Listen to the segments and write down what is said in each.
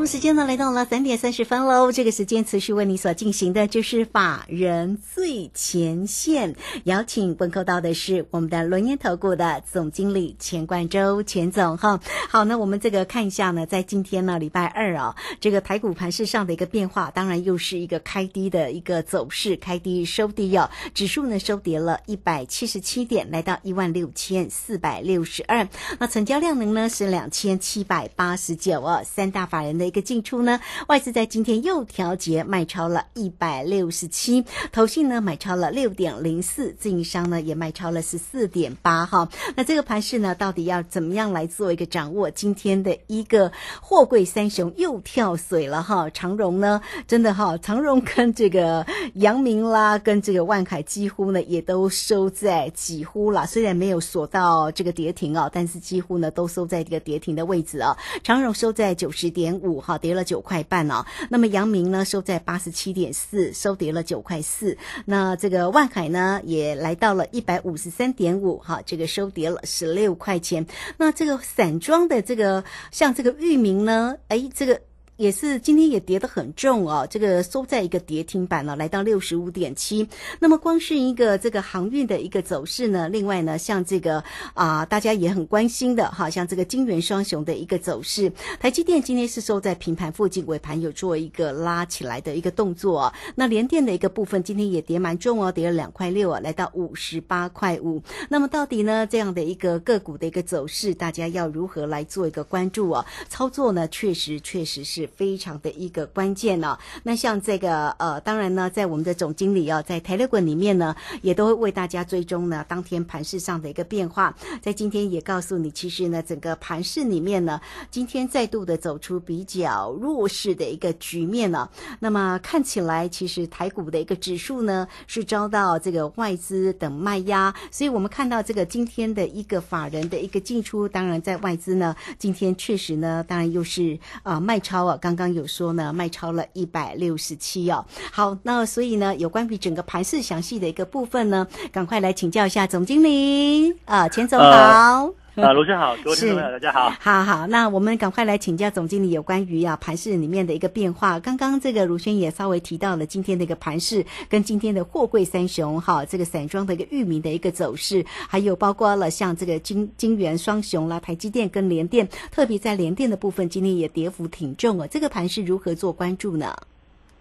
我们时间呢来到了三点三十分喽。这个时间持续为你所进行的就是法人最前线，邀请问候到的是我们的轮研投顾的总经理钱冠洲钱总哈。好，那我们这个看一下呢，在今天呢礼拜二啊，这个台股盘市上的一个变化，当然又是一个开低的一个走势，开低收低哦，指数呢收跌了一百七十七点，来到一万六千四百六十二。那成交量能呢是两千七百八十九哦，三大法人。的一个进出呢，外资在今天又调节卖超了一百六十七，投信呢买超了六点零四，自营商呢也卖超了十四点八哈。那这个盘势呢，到底要怎么样来做一个掌握？今天的一个货柜三雄又跳水了哈，长荣呢真的哈，长荣跟这个阳明啦，跟这个万凯几乎呢也都收在几乎啦，虽然没有锁到这个跌停啊，但是几乎呢都收在这个跌停的位置啊。长荣收在九十点五。五哈跌了九块半哦，那么阳明呢收在八十七点四，收跌了九块四。那这个万海呢也来到了一百五十三点五哈，这个收跌了十六块钱。那这个散装的这个像这个域名呢，哎这个。也是今天也跌得很重哦，这个收在一个跌停板了，来到六十五点七。那么光是一个这个航运的一个走势呢，另外呢，像这个啊，大家也很关心的哈，像这个金元双雄的一个走势，台积电今天是收在平盘附近，尾盘有做一个拉起来的一个动作。那联电的一个部分今天也跌蛮重哦，跌了两块六啊，来到五十八块五。那么到底呢，这样的一个个股的一个走势，大家要如何来做一个关注啊？操作呢，确实确实是。非常的一个关键呢。那像这个呃，当然呢，在我们的总经理啊，在台乐滚里面呢，也都会为大家追踪呢当天盘市上的一个变化。在今天也告诉你，其实呢，整个盘市里面呢，今天再度的走出比较弱势的一个局面了。那么看起来，其实台股的一个指数呢，是遭到这个外资等卖压。所以我们看到这个今天的一个法人的一个进出，当然在外资呢，今天确实呢，当然又是啊卖超啊。刚刚有说呢，卖超了一百六十七哦。好，那所以呢，有关于整个盘市详细的一个部分呢，赶快来请教一下总经理啊，钱总好。啊，卢先好，各位听众朋友，大家好。好好，那我们赶快来请教总经理有关于啊盘市里面的一个变化。刚刚这个卢轩也稍微提到了今天的一个盘市跟今天的货柜三雄哈，这个散装的一个域名的一个走势，还有包括了像这个金金元双雄啦，台积电跟联电，特别在联电的部分，今天也跌幅挺重哦。这个盘是如何做关注呢？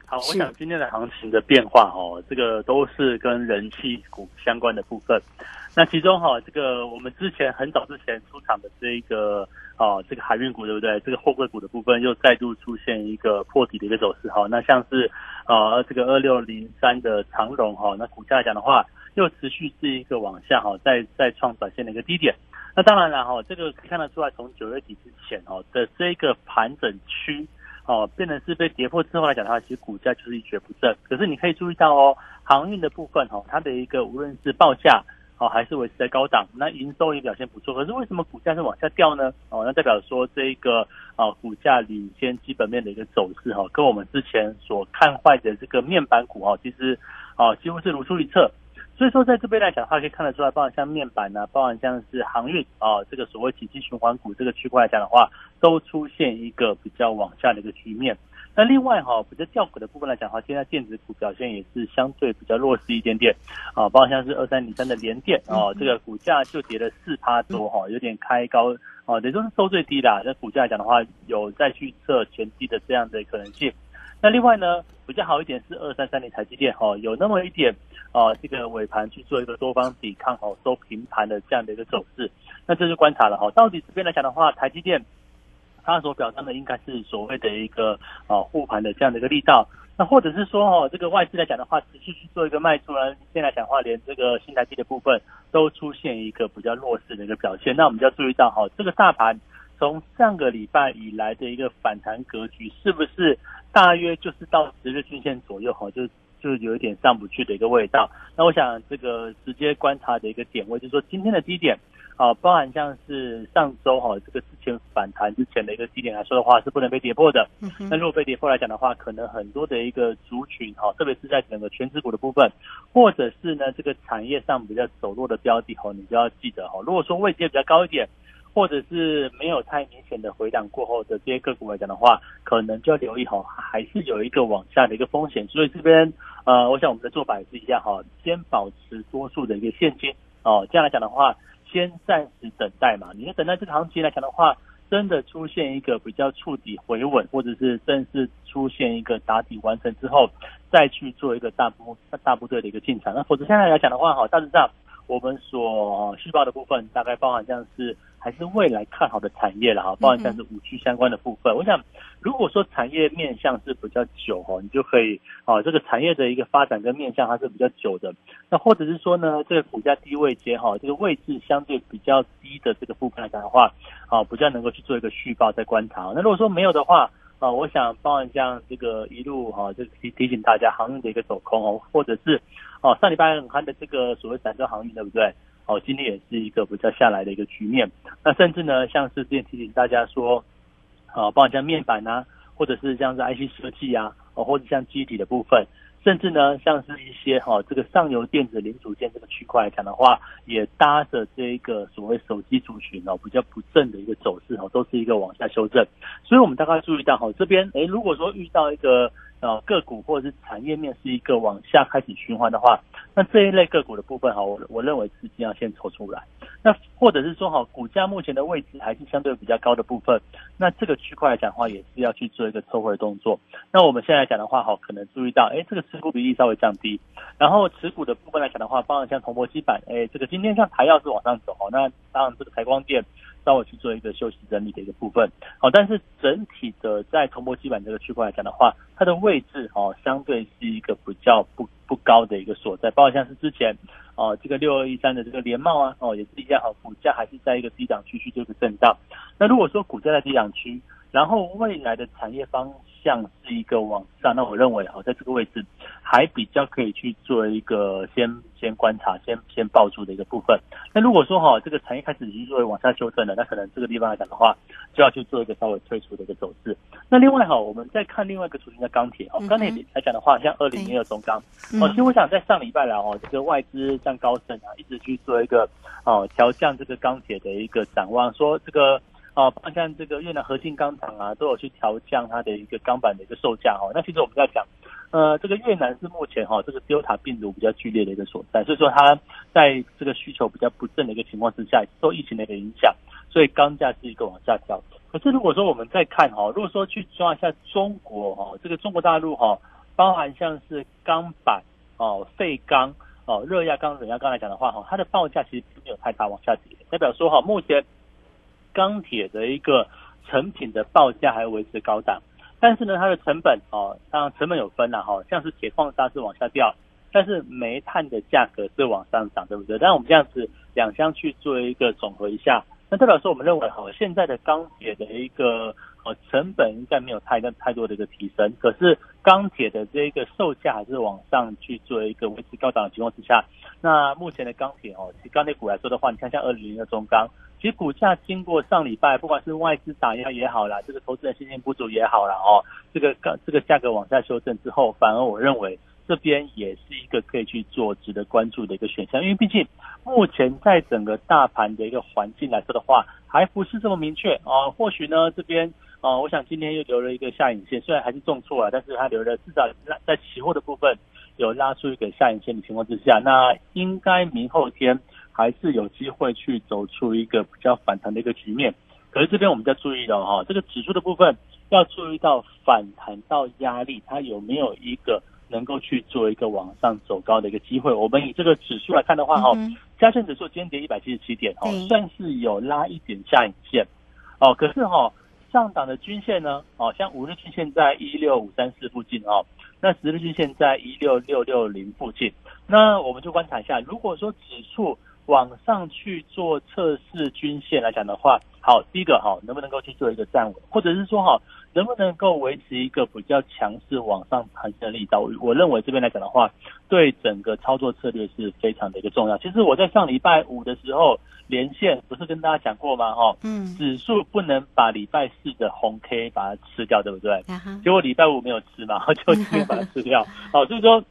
好，我想今天的行情的变化哦，这个都是跟人气股相关的部分。那其中哈，这个我们之前很早之前出场的这一个哦，这个海运股对不对？这个货柜股的部分又再度出现一个破底的一个走势哈。那像是呃这个二六零三的长荣哈，那股价来讲的话，又持续是一个往下哈，再再创短线的一个低点。那当然了哈，这个可以看得出来，从九月底之前哦的这个盘整区。哦，变成是被跌破之后来讲的话，其实股价就是一蹶不振。可是你可以注意到哦，航运的部分哦，它的一个无论是报价哦，还是维持在高档，那营收也表现不错。可是为什么股价是往下掉呢？哦，那代表说这一个啊，股价领先基本面的一个走势哈，跟我们之前所看坏的这个面板股哦，其实啊，几乎是如出一辙。所以说，在这边来讲的话，可以看得出来，包含像面板呢，包含像是航运啊，这个所谓体积循环股这个区块来讲的话，都出现一个比较往下的一个局面。那另外哈，比较掉股的部分来讲的话，现在电子股表现也是相对比较弱势一点点啊，包括像是二三零三的联电啊，这个股价就跌了四趴多哈，有点开高啊，也就是收最低啦。那股价来讲的话，有再去测前低的这样的可能性。那另外呢，比较好一点是二三三零台积电哈，有那么一点啊，这个尾盘去做一个多方抵抗哦，收平盘的这样的一个走势。那这就观察了哈，到底这边来讲的话，台积电它所表彰的应该是所谓的一个啊护盘的这样的一个力道。那或者是说哦，这个外资来讲的话，持续去做一个卖出呢，现在讲话连这个新台币的部分都出现一个比较弱势的一个表现。那我们就要注意到哈，这个大盘。从上个礼拜以来的一个反弹格局，是不是大约就是到十日均线左右哈？就就有一点上不去的一个味道。那我想这个直接观察的一个点位，就是说今天的低点。啊，包含像是上周哈，这个之前反弹之前的一个低点来说的话，是不能被跌破的。那如果被跌破来讲的话，可能很多的一个族群哈，特别是在整个全指股的部分，或者是呢这个产业上比较走弱的标的哈，你就要记得哈，如果说位阶比较高一点，或者是没有太明显的回档过后的这些个股来讲的话，可能就要留意哈，还是有一个往下的一个风险。所以这边呃，我想我们的做法也是一样哈，先保持多数的一个现金哦，这样来讲的话。先暂时等待嘛，你要等待这个行情来讲的话，真的出现一个比较触底回稳，或者是正式出现一个打底完成之后，再去做一个大部大部队的一个进场。那否则现在来讲的话，哈，大致上我们所续报的部分，大概包含像是。还是未来看好的产业了哈，包含像是五 G 相关的部分。我想，如果说产业面向是比较久哈，你就可以啊，这个产业的一个发展跟面向它是比较久的。那或者是说呢，这个股价低位接哈，这个位置相对比较低的这个部分来讲的话，啊，比较能够去做一个续报再观察。那如果说没有的话，啊，我想包含像这个一路哈，就提提醒大家航运的一个走空哦，或者是哦上礼拜很夯的这个所谓散装航运，对不对？哦，今天也是一个比较下来的一个局面。那甚至呢，像是之前提醒大家说，啊，包括像面板啊，或者是像是 IC 设计啊，哦，或者像机体的部分，甚至呢，像是一些哈这个上游电子零组件这个区块来讲的话，也搭着这一个所谓手机族群哦，比较不正的一个走势哦，都是一个往下修正。所以我们大概注意到哈，这边哎，如果说遇到一个呃个股或者是产业面是一个往下开始循环的话。那这一类个股的部分哈，我我认为资金要先抽出来。那或者是说哈，股价目前的位置还是相对比较高的部分，那这个区块来讲的话，也是要去做一个抽回动作。那我们现在讲的话哈，可能注意到，哎，这个持股比例稍微降低。然后持股的部分来讲的话，包括像铜箔基板，哎，这个今天像台药是往上走，那当然这个台光电稍微去做一个休息整理的一个部分。好，但是整体的在铜箔基板这个区块来讲的话，它的位置哦，相对是一个比较不。不高的一个所在，包括像是之前哦，这个六二一三的这个连帽啊，哦也是一样，好股价还是在一个低档区去做一个震荡。那如果说股价在低档区，然后未来的产业方向是一个往上，那我认为哈，在这个位置还比较可以去做一个先先观察、先先抱住的一个部分。那如果说哈，这个产业开始已经作为往下修正了，那可能这个地方来讲的话，就要去做一个稍微退出的一个走势。那另外哈，我们再看另外一个主型的钢铁哦，钢铁来讲的话，像二零零二中钢哦，其实我想在上礼拜来哦，这个外资像高盛啊，一直去做一个哦调降这个钢铁的一个展望，说这个。哦，像这个越南核心钢厂啊，都有去调降它的一个钢板的一个售价哦。那其实我们在讲，呃，这个越南是目前哈这个 Delta 病毒比较剧烈的一个所在，所以说它在这个需求比较不振的一个情况之下，受疫情的一个影响，所以钢价是一个往下调。可是如果说我们再看哈，如果说去抓一下中国哈，这个中国大陆哈，包含像是钢板哦、废钢哦、热轧钢、冷轧钢来讲的话哈，它的报价其实并没有太大往下跌，代表说哈目前。钢铁的一个成品的报价还维持高档，但是呢，它的成本哦，当然成本有分了哈，像是铁矿砂是往下掉，但是煤炭的价格是往上涨，对不对？但我们这样子两相去做一个总和一下，那代表说我们认为哈，现在的钢铁的一个呃成本应该没有太太多的一个提升，可是钢铁的这个售价还是往上去做一个维持高档的情况之下，那目前的钢铁哦，其实钢铁股来说的话，你看像二零零的中钢。其实股价经过上礼拜，不管是外资打压也好啦，这个投资人信心不足也好啦，哦，这个刚这个价格往下修正之后，反而我认为这边也是一个可以去做值得关注的一个选项，因为毕竟目前在整个大盘的一个环境来说的话，还不是这么明确啊。或许呢这边啊，我想今天又留了一个下影线，虽然还是重挫了，但是它留了至少在期货的部分有拉出一个下影线的情况之下，那应该明后天。还是有机会去走出一个比较反弹的一个局面，可是这边我们要注意到哈，这个指数的部分要注意到反弹到压力，它有没有一个能够去做一个往上走高的一个机会？我们以这个指数来看的话哈，加权指数今天跌一百七十七点哦，算是有拉一点下影线。哦，可是哈上档的均线呢，哦像五日均线在一六五三四附近哦，那十日均线在一六六六零附近，那我们就观察一下，如果说指数往上去做测试均线来讲的话，好，第一个哈，能不能够去做一个站稳，或者是说哈，能不能够维持一个比较强势往上盘升的力道？我认为这边来讲的话，对整个操作策略是非常的一个重要。其实我在上礼拜五的时候连线，不是跟大家讲过吗？哈，嗯，指数不能把礼拜四的红 K 把它吃掉，对不对？啊结果礼拜五没有吃嘛，就今天把它吃掉。好，所以说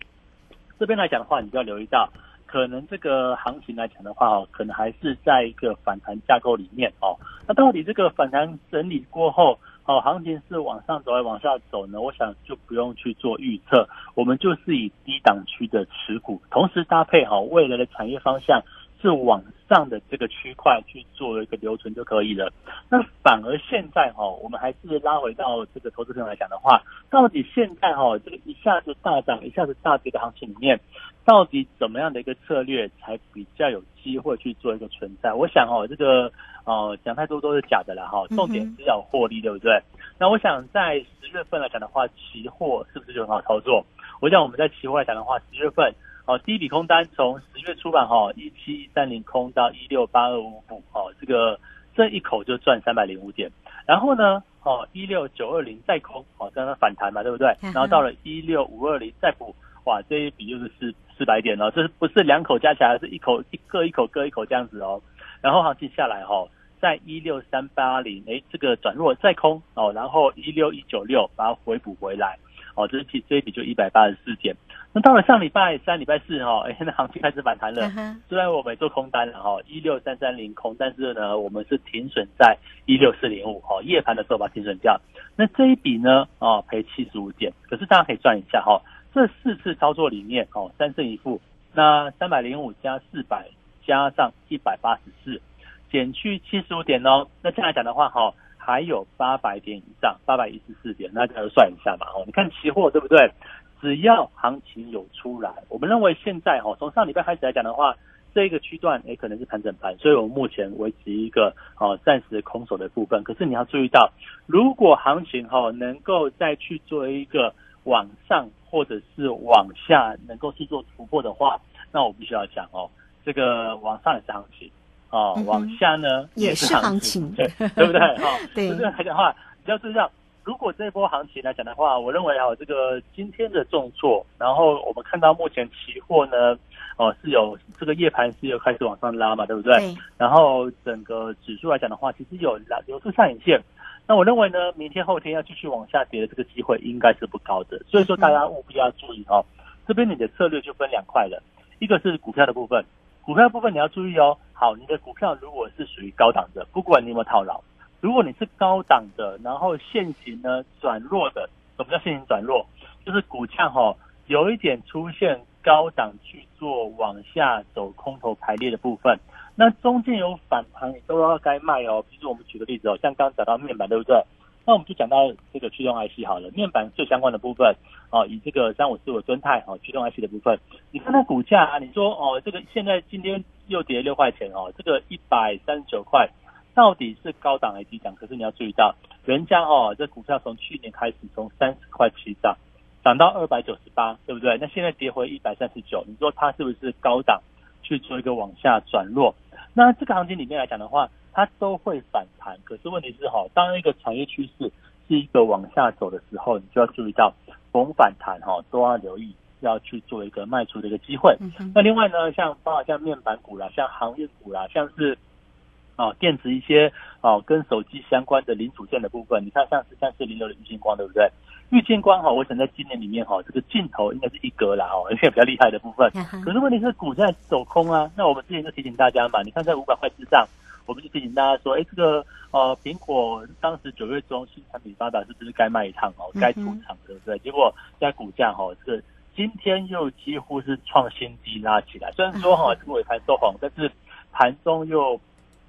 这边来讲的话，你就要留意到，可能这个行情来讲的话，哦，可能还是在一个反弹架构里面哦。那到底这个反弹整理过后，哦，行情是往上走还是往下走呢？我想就不用去做预测，我们就是以低档区的持股，同时搭配好未来的产业方向是往上的这个区块去做一个留存就可以了。那反而现在哈、我们还是拉回到这个投资朋友来讲的话，到底现在哈、这个一下子大涨、一下子大跌的行情里面，到底怎么样的一个策略才比较有机会去做一个存在？我想哦，这个呃讲太多都是假的了哈，重点是要获利，对不对？那我想在十月份来讲的话，期货是不是就很好操作？我想我们在期货来讲的话，十月份哦，第一笔空单从十月出版哈一七一三零空到一六八二五五哦，这个这一口就赚三百零五点。然后呢，哦一六九二零再空哦，刚刚反弹嘛，对不对？然后到了一六五二零再补，哇，这一笔就是四四百点哦，这是不是两口加起来是一口一个一口各一口这样子哦？然后行情下来哈、哦，在一六三八零，哎，这个转弱再空哦，然后一六一九六把它回补回来，哦，这一笔这一笔就一百八十四点。那到了上礼拜三、礼拜四哈、哦，哎，那行情开始反弹了虽然我们做空单了哈，一六三三零空，但是呢，我们是停损在一六四零五哈，夜盘的时候把它停损掉。那这一笔呢，哦，赔七十五点，可是大家可以算一下哈，这四次操作里面哦，三胜一负，那三百零五加四百加上一百八十四，减去七十五点哦，那这样来讲的话哈，还有八百点以上，八百一十四点，那大家算一下嘛哦，你看期货对不对？只要行情有出来，我们认为现在哈，从上礼拜开始来讲的话，这个区段也可能是盘整盘，所以我们目前维持一个哦暂时空手的部分。可是你要注意到，如果行情哈能够再去做一个往上或者是往下能够去做突破的话，那我必须要讲哦，这个往上也是行情哦往下呢也是行情对对不对？哈、对就这样来讲的话，你要注意到。如果这一波行情来讲的话，我认为啊，这个今天的重挫，然后我们看到目前期货呢，哦是有这个夜盘是有开始往上拉嘛，对不对？对，然后整个指数来讲的话，其实有拉有出上影线。那我认为呢，明天后天要继续往下跌的这个机会应该是不高的，所以说大家务必要注意哦。这边你的策略就分两块了，一个是股票的部分，股票的部分你要注意哦。好，你的股票如果是属于高档的，不管你有没有套牢，如果你是高档的，然后现行呢转弱的，什么叫现行转弱？就是股价哈、有一点出现高档去做往下走空头排列的部分，那中间有反弹，你都要该卖哦。比如我们举个例子哦，像刚刚讲到面板，对不对？那我们就讲到这个驱动 IC 好了，面板最相关的部分哦，以这个三五四五尊泰哦驱动 IC 的部分，你看它股价啊，你说哦这个现在今天又跌六块钱哦，这个一百三十九块。到底是高档还是低档？可是你要注意到，人家哦，这股票从去年开始从三十块起涨，涨到二百九十八，对不对？那现在跌回一百三十九，你说它是不是高档去做一个往下转弱？那这个行情里面来讲的话，它都会反弹。可是问题是哈、当一个产业趋势是一个往下走的时候，你就要注意到逢反弹哈、都要留意，要去做一个卖出的一个机会。那另外呢，像包括像面板股啦，像航运股啦，像是哦电子一些哦跟手机相关的零组件的部分，你看像是像是零六的玉金光，对不对？玉金光哈、我想在今年里面哈、这个镜头应该是一格啦哦，而且比较厉害的部分。啊哈可是问题是股价走空啊，那我们之前就提醒大家嘛，你看在五百块之上，我们就提醒大家说，哎，这个呃苹果当时九月中新产品发表是不是该卖一趟哦，该出场对不对？结果在股价哈、这个今天又几乎是创新低拉起来，虽然说哈、这个尾盘收红，但是盘中又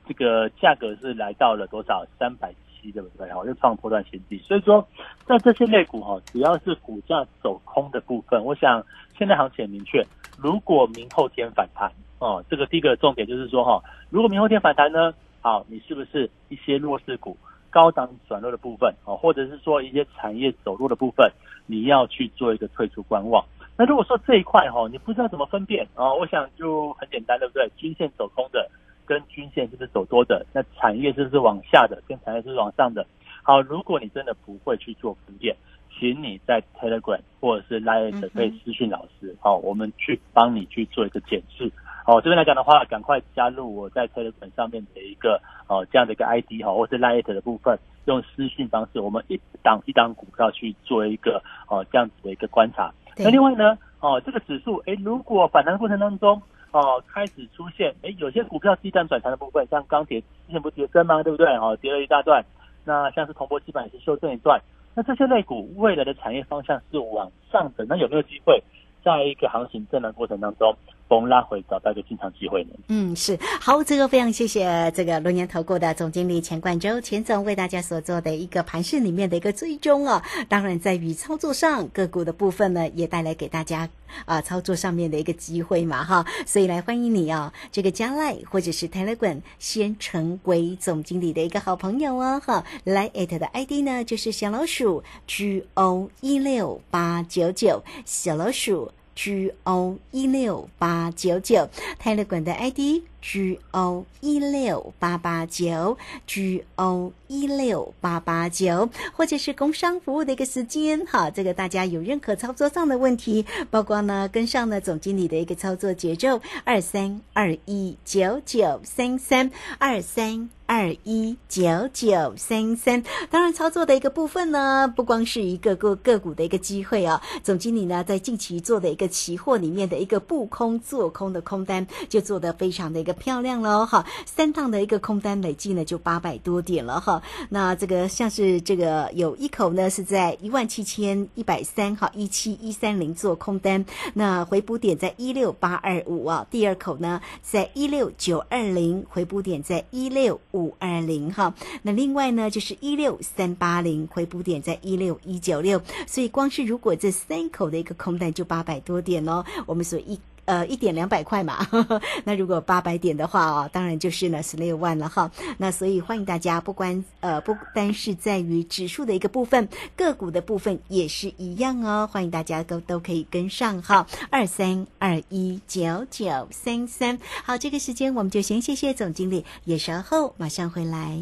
这个价格是来到了多少三百七，对不对？哈，又创波段新低。所以说，在这些类股哈，只要是股价走空的部分，我想现在行情很明确，如果明后天反弹哦，这个第一个重点就是说哈，如果明后天反弹呢，好，你是不是一些弱势股？高档转弱的部分哦，或者是说一些产业走弱的部分，你要去做一个退出观望。那如果说这一块哈、你不知道怎么分辨哦，我想就很简单，对不对？均线走空的，跟均线是不是走多的？那产业是不是往下的？跟产业是不是往上的？好，如果你真的不会去做分辨，请你在 Telegram 或者是 Line 可以私讯老师，好，我们去帮你去做一个检视。哦，这边来讲的话，赶快加入我在 Telegram 上面的一个哦这样的一个 ID 哈，或是 Line 的部分，用私讯方式，我们一档一档股票去做一个哦这样子的一个观察。那另外呢，哦这个指数，哎，如果反弹过程当中，哦开始出现，哎有些股票低段转强的部分，像钢铁之前不是跌升吗？对不对？哦跌了一大段，那像是铜箔基板也是修正一段，那这些类股未来的产业方向是往上的，那有没有机会在一个行情震荡过程当中？逢拉回找到一个进场机会呢？嗯，是好，这个非常谢谢这个龙年投顾的总经理钱冠洲钱总为大家所做的一个盘市里面的一个追踪啊。当然，在于操作上个股的部分呢，也带来给大家啊操作上面的一个机会嘛哈。所以来欢迎你啊，这个加赖或者是 Telegram 先成为总经理的一个好朋友哦哈。来艾特的 ID 呢就是小老鼠 G O 一六八九九小老鼠。G O 一六八九九泰勒管的 ID G O 一六八八九 G O 一六八八九，或者是工商服务的一个时间，哈，这个大家有任何操作上的问题，包括呢跟上呢总经理的一个操作节奏，二三二一九九三三二三。二一九九三三，当然操作的一个部分呢，不光是一个个个股的一个机会啊。总经理呢，在近期做的一个期货里面的一个布空做空的空单，就做得非常的漂亮喽哈。三趟的一个空单累计呢，就八百多点了哈。那这个像是这个有一口呢是在一万七千一百三哈，一七一三零做空单，那回补点在一六八二五啊。第二口呢在一六九二零，回补点在一六五。二零哈，那另外呢就是一六三八零回补点在一六一九六，所以光是如果这三口的一个空单就八百多点哦，我们所一。呃，一点两百块嘛，那如果八百点的话哦，当然就是呢十六万了哈。那所以欢迎大家，不关呃不单是在于指数的一个部分，个股的部分也是一样哦。欢迎大家都都可以跟上哈，二三二一九九三三。好，这个时间我们就先谢谢总经理，也稍后马上回来。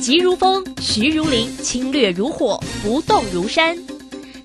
急如风，徐如林，侵略如火，不动如山。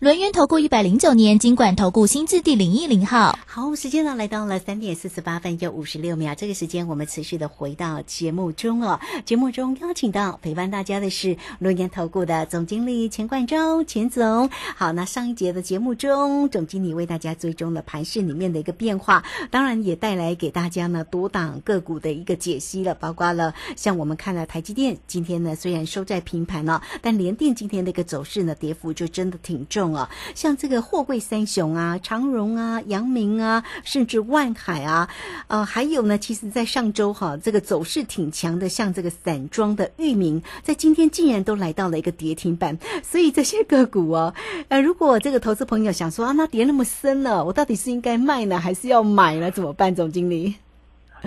轮源投顾一百零九年金管投顾新字第零一零号，好，时间呢来到了三点四十八分又五十六秒。这个时间我们持续的回到节目中哦。节目中邀请到陪伴大家的是轮源投顾的总经理钱冠洲钱总。好，那上一节的节目中，总经理为大家追踪了盘市里面的一个变化，当然也带来给大家呢多档个股的一个解析了，包括了像我们看了台积电今天呢虽然收在平盘了，但联电今天的一个走势呢跌幅就真的挺重。啊，像这个货柜三雄啊，长荣啊、阳明啊，甚至万海啊，呃，还有呢，其实，在上周哈，这个走势挺强的，像这个散装的域名，在今天竟然都来到了一个跌停板。所以这些个股哦，呃，如果这个投资朋友想说啊，那跌那么深了，我到底是应该卖呢，还是要买呢？怎么办，总经理？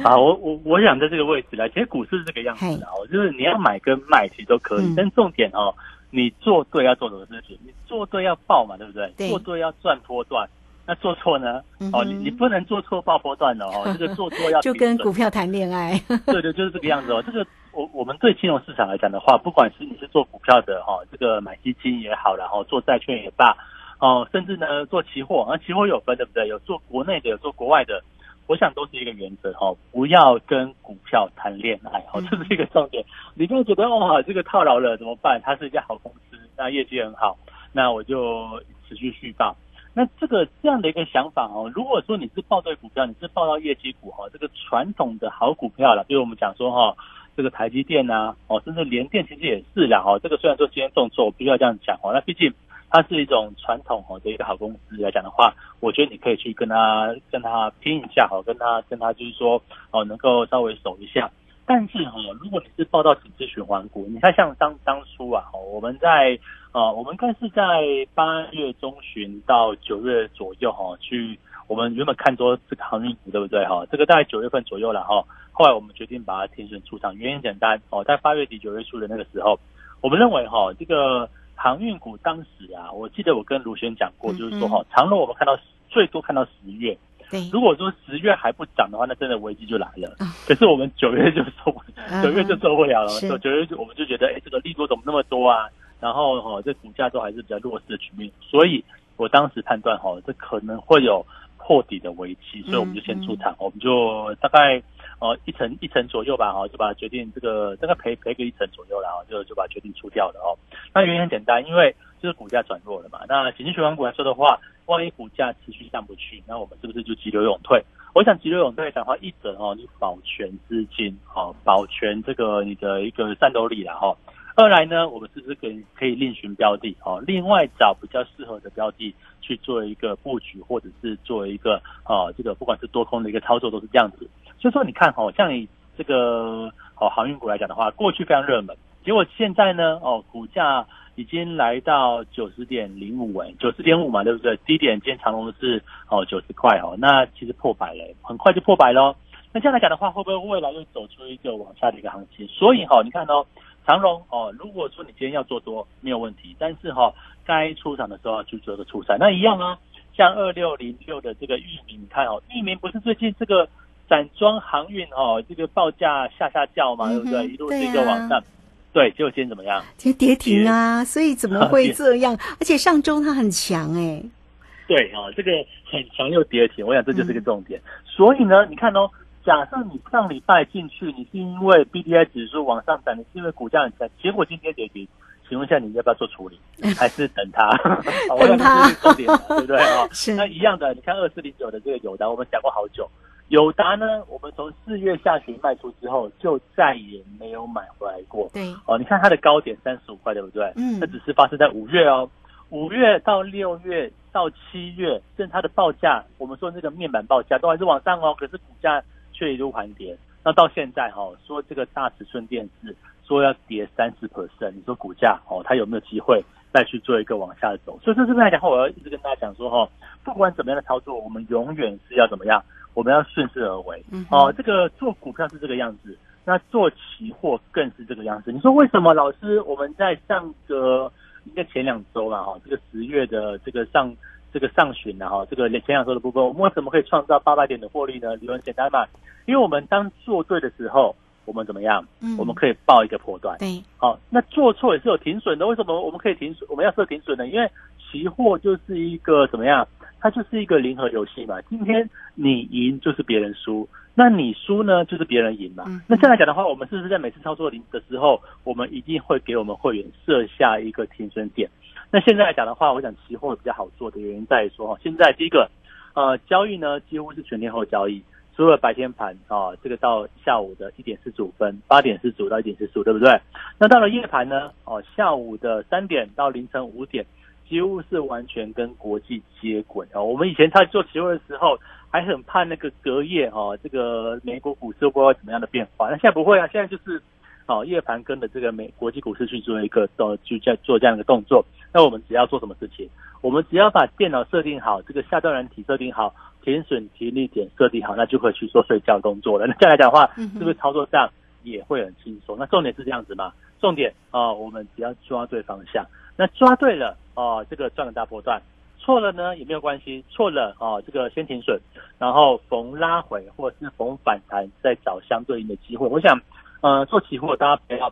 啊，我我我想在这个位置来，其实股市是这个样子的哦，就是你要买跟卖其实都可以，但重点哦。你做对要做什么事情？你做对要爆嘛，对不对？做对要赚波段，那做错呢？哦，你你不能做错爆波段的哦。这个做错要就跟股票谈恋爱。对对，就是这个样子哦。这个我我们对金融市场来讲的话，不管是你是做股票的哈，这个买基金也好，然后做债券也罢，哦，甚至呢做期货，那期货有分对不对？有做国内的，有做国外的。我想都是一个原则哈，不要跟股票谈恋爱哈，这是一个重点。你不要觉得哇，这个套牢了怎么办？它是一家好公司，那业绩很好，那我就持续续报。那这个这样的一个想法哦，如果说你是报对股票，你是报到业绩股哈，这个传统的好股票了，比如我们讲说哈，这个台积电呐，哦，甚至联电其实也是啦哈。这个虽然说今天动作，我必须要这样讲哦，那毕竟它是一种传统哦的一个好公司来讲的话，我觉得你可以去跟他跟他拼一下哈，跟他跟他就是说哦，能够稍微守一下。但是哈，如果你是报到景气循环股，你看像当当初啊，我们在呃，我们应该是在八月中旬到九月左右哈，去我们原本看多这个航运股，对不对哈？这个大概九月份左右了哈。后来我们决定把它停损出场，原因简单哦，在八月底九月初的那个时候，我们认为哈，这个航运股当时啊，我记得我跟卢轩讲过，就是说哈，长隆我们看到最多看到十月。如果说十月还不涨的话，那真的危机就来了。可是我们九月就受，九月就受不了了。九月就我们就觉得，哎，这个利多怎么那么多啊？然后哈，这股价都还是比较弱势的局面。所以我当时判断哈，这可能会有破底的危机，所以我们就先出场。我们就大概呃一层一层左右吧，哈，就把它决定这个大概赔赔个一层左右了，哈，就就把决定出掉了哦。那原因很简单，因为就是股价转弱了嘛。那紧急循环股来说的话。万一股价持续上不去，那我们是不是就急流勇退？我想急流勇退的话，一者哦，你保全资金哦，保全这个你的一个战斗力了哈。二来呢，我们是不是可以可以另寻标的哦？另外找比较适合的标的去做一个布局，或者是做一个哦，这个不管是多空的一个操作都是这样子。就说你看哦，像你这个哦航运股来讲的话，过去非常热门，结果现在呢哦股价。已经来到九十点零五哎，九十点五嘛，对不对？低点今天长隆是哦九十块哦，那其实破百了，很快就破百喽。那这样来讲的话，会不会未来又走出一个往下的一个行情？所以哈，你看哦，长隆哦，如果说你今天要做多没有问题，但是哈，该出场的时候要去做个出赛，那一样啊。像二六零六的这个域名，你看哦，域名不是最近这个散装航运哦，这个报价下下叫嘛，对不对？一路是一个往上。对，结果今天怎么样？今天跌停啊，所以怎么 会这样？而且上周它很强哎。对啊，这个很强又跌停，我想这就是个重点。所以呢，你看哦，假设你上礼拜进去，你是因为 B D I 指数往上涨，你是因为股价很强，结果今天跌停，请问一下你要不要做处理，还是等它？等 它，对不对啊？是。那一样的，你看二四零九的这个有的，我们讲过好久。友达呢，我们从四月下旬卖出之后，就再也没有买回来过。对，哦，你看它的高点三十五块，对不对？嗯，那只是发生在五月哦，五月到六月到七月，甚至它的报价，我们说那个面板报价都还是往上哦，可是股价却一路盘跌。那到现在哈，说这个大尺寸电视说要跌三十 percent，你说股价哦，它有没有机会再去做一个往下走？所以这这边来讲话，我要一直跟大家讲说哈，不管怎么样的操作，我们永远是要怎么样？我们要顺势而为，哦，这个做股票是这个样子，那做期货更是这个样子。你说为什么？老师，我们在上个应该前两周了哈，这个十月的这个上这个上旬了哈，这个前两周的部分，我们为什么可以创造八百点的获利呢？理由很简单嘛，因为我们当做对的时候，我们怎么样？嗯，我们可以报一个破段。对，好，那做错也是有停损的。为什么我们可以停损？我们要设停损呢？因为期货就是一个怎么样？它就是一个零和游戏嘛，今天你赢就是别人输，那你输呢就是别人赢嘛。那这样来讲的话，我们是不是在每次操作零的时候，我们一定会给我们会员设下一个停损点？那现在来讲的话，我想期货比较好做的原因在于说，现在第一个，呃，交易呢几乎是全天候交易，除了白天盘啊，这个到下午的一点四十五分，八点四十五到一点四十五，对不对？那到了夜盘呢，哦，下午的三点到凌晨五点。几乎是完全跟国际接轨啊！我们以前在做期货的时候，还很怕那个隔夜哦，这个美国股市不知道怎么样的变化。那现在不会啊，现在就是哦，夜盘跟着这个美国际股市去做一个呃，就在做这样一个动作。那我们只要做什么事情？我们只要把电脑设定好，这个下段软体设定好，停损停利点设定好，那就可以去做睡觉工作了。那这样来讲的话，是不是操作上也会很轻松？那重点是这样子嘛？重点啊，我们只要抓对方向。那抓对了哦，这个赚个大波段；错了呢也没有关系，错了哦，这个先停损，然后逢拉回或者是逢反弹再找相对应的机会。我想，呃，做期货大家不要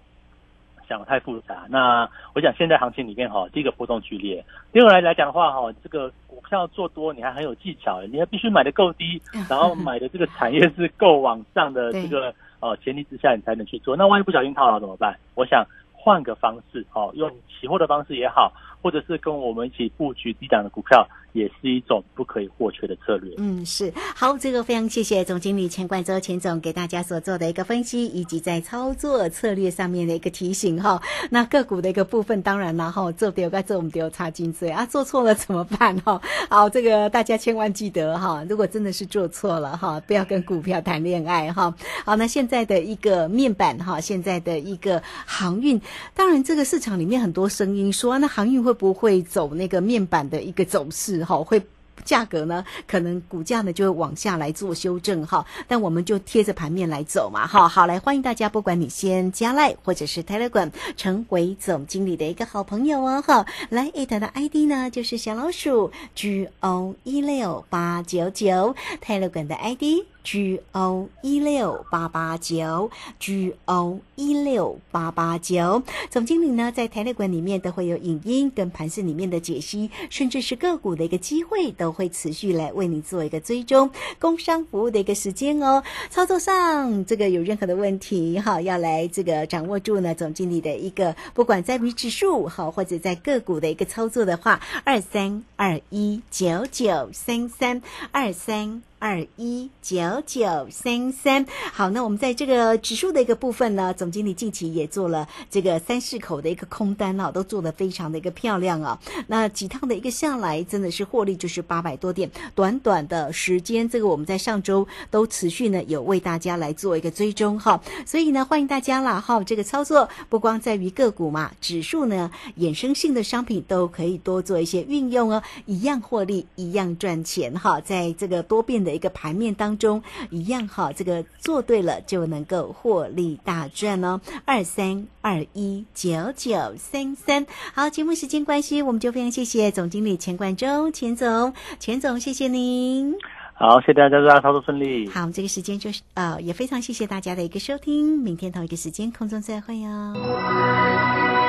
讲太复杂。那我想现在行情里面哈，第一个波动剧烈，第二个来来讲的话哈，这个股票做多你还很有技巧，你还必须买的够低，然后买的这个产业是够往上的 这个呃前提之下，你才能去做。那万一不小心套牢怎么办？我想换个方式哦，用期货的方式也好，或者是跟我们一起布局低档的股票。也是一种不可以或缺的策略。嗯，是好，这个非常谢谢总经理钱冠周钱总给大家所做的一个分析，以及在操作策略上面的一个提醒哈。那个股的一个部分，当然了哈，做丢该做我们丢差金嘴啊，做错了怎么办哈？好，这个大家千万记得哈，如果真的是做错了哈，不要跟股票谈恋爱哈。好，那现在的一个面板哈，现在的一个航运，当然这个市场里面很多声音说，那航运会会不会走那个面板的一个走势？哈，会价格呢，可能股价呢就会往下来做修正哈，但我们就贴着盘面来走嘛哈。好，来欢迎大家，不管你先加赖或者是 Telegram 成为总经理的一个好朋友哦哈。来，it 的 ID 呢就是小老鼠 G O 一六八九九，Telegram 的 ID。G O 一六八八九，G O 一六八八九，总经理呢在台内馆里面都会有影音跟盘市里面的解析，甚至是个股的一个机会，都会持续来为你做一个追踪，工商服务的一个时间哦。操作上这个有任何的问题哈，要来这个掌握住呢总经理的一个，不管在于指数好，或者在个股的一个操作的话，二三二一九九三三二三。二一九九三三，好，那我们在这个指数的一个部分呢，总经理近期也做了这个三四口的一个空单啊，都做的非常的一个漂亮啊。那几趟的一个下来，真的是获利就是八百多点，短短的时间，这个我们在上周都持续呢有为大家来做一个追踪哈，所以呢欢迎大家啦哈，这个操作不光在于个股嘛，指数呢衍生性的商品都可以多做一些运用哦，一样获利，一样赚钱哈，在这个多变的。的一个盘面当中一样哈，这个做对了就能够获利大赚哦。二三二一九九三三，好，节目时间关系，我们就非常谢谢总经理钱冠中钱总，钱总谢谢您。好，谢谢大家，祝大家操作顺利。好，我们这个时间就是呃，也非常谢谢大家的一个收听，明天同一个时间空中再会哦。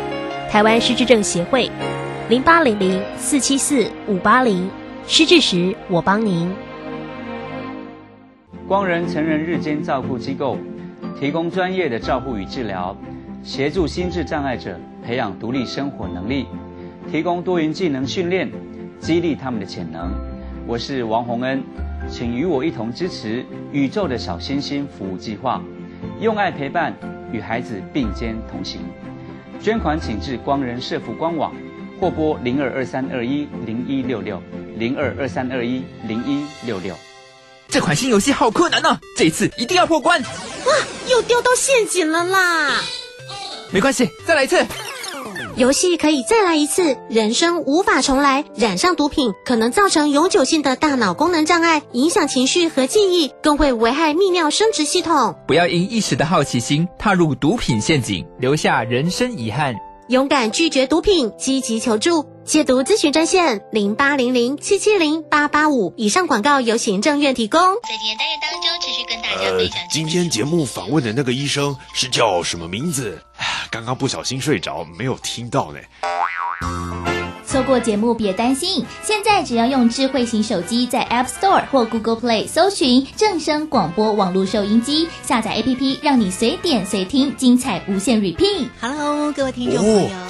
台湾失智症协会，零八零零四七四五八零，失智时我帮您。光仁成人日间照顾机构，提供专业的照护与治疗，协助心智障碍者培养独立生活能力，提供多元技能训练，激励他们的潜能。我是王洪恩，请与我一同支持宇宙的小星星服务计划，用爱陪伴，与孩子并肩同行。捐款请至光仁社福官网，或拨零二二三二一零一六六零二二三二一零一六六。这款新游戏好困难呢，这一次一定要破关！哇，又掉到陷阱了啦！没关系，再来一次。游戏可以再来一次，人生无法重来。染上毒品可能造成永久性的大脑功能障碍，影响情绪和记忆，更会危害泌尿生殖系统。不要因一时的好奇心踏入毒品陷阱，留下人生遗憾。勇敢拒绝毒品，积极求助。戒毒咨询专线零八零零七七零八八五。以上广告由行政院提供。在今天单元当中，持续跟大家分享。今天节目访问的那个医生是叫什么名字？刚刚不小心睡着，没有听到呢。错过节目别担心，现在只要用智慧型手机在 App Store 或 Google Play 搜寻正声广播网络收音机，下载 APP，让你随点随听，精彩无限 repeat。Hello，各位听众朋友。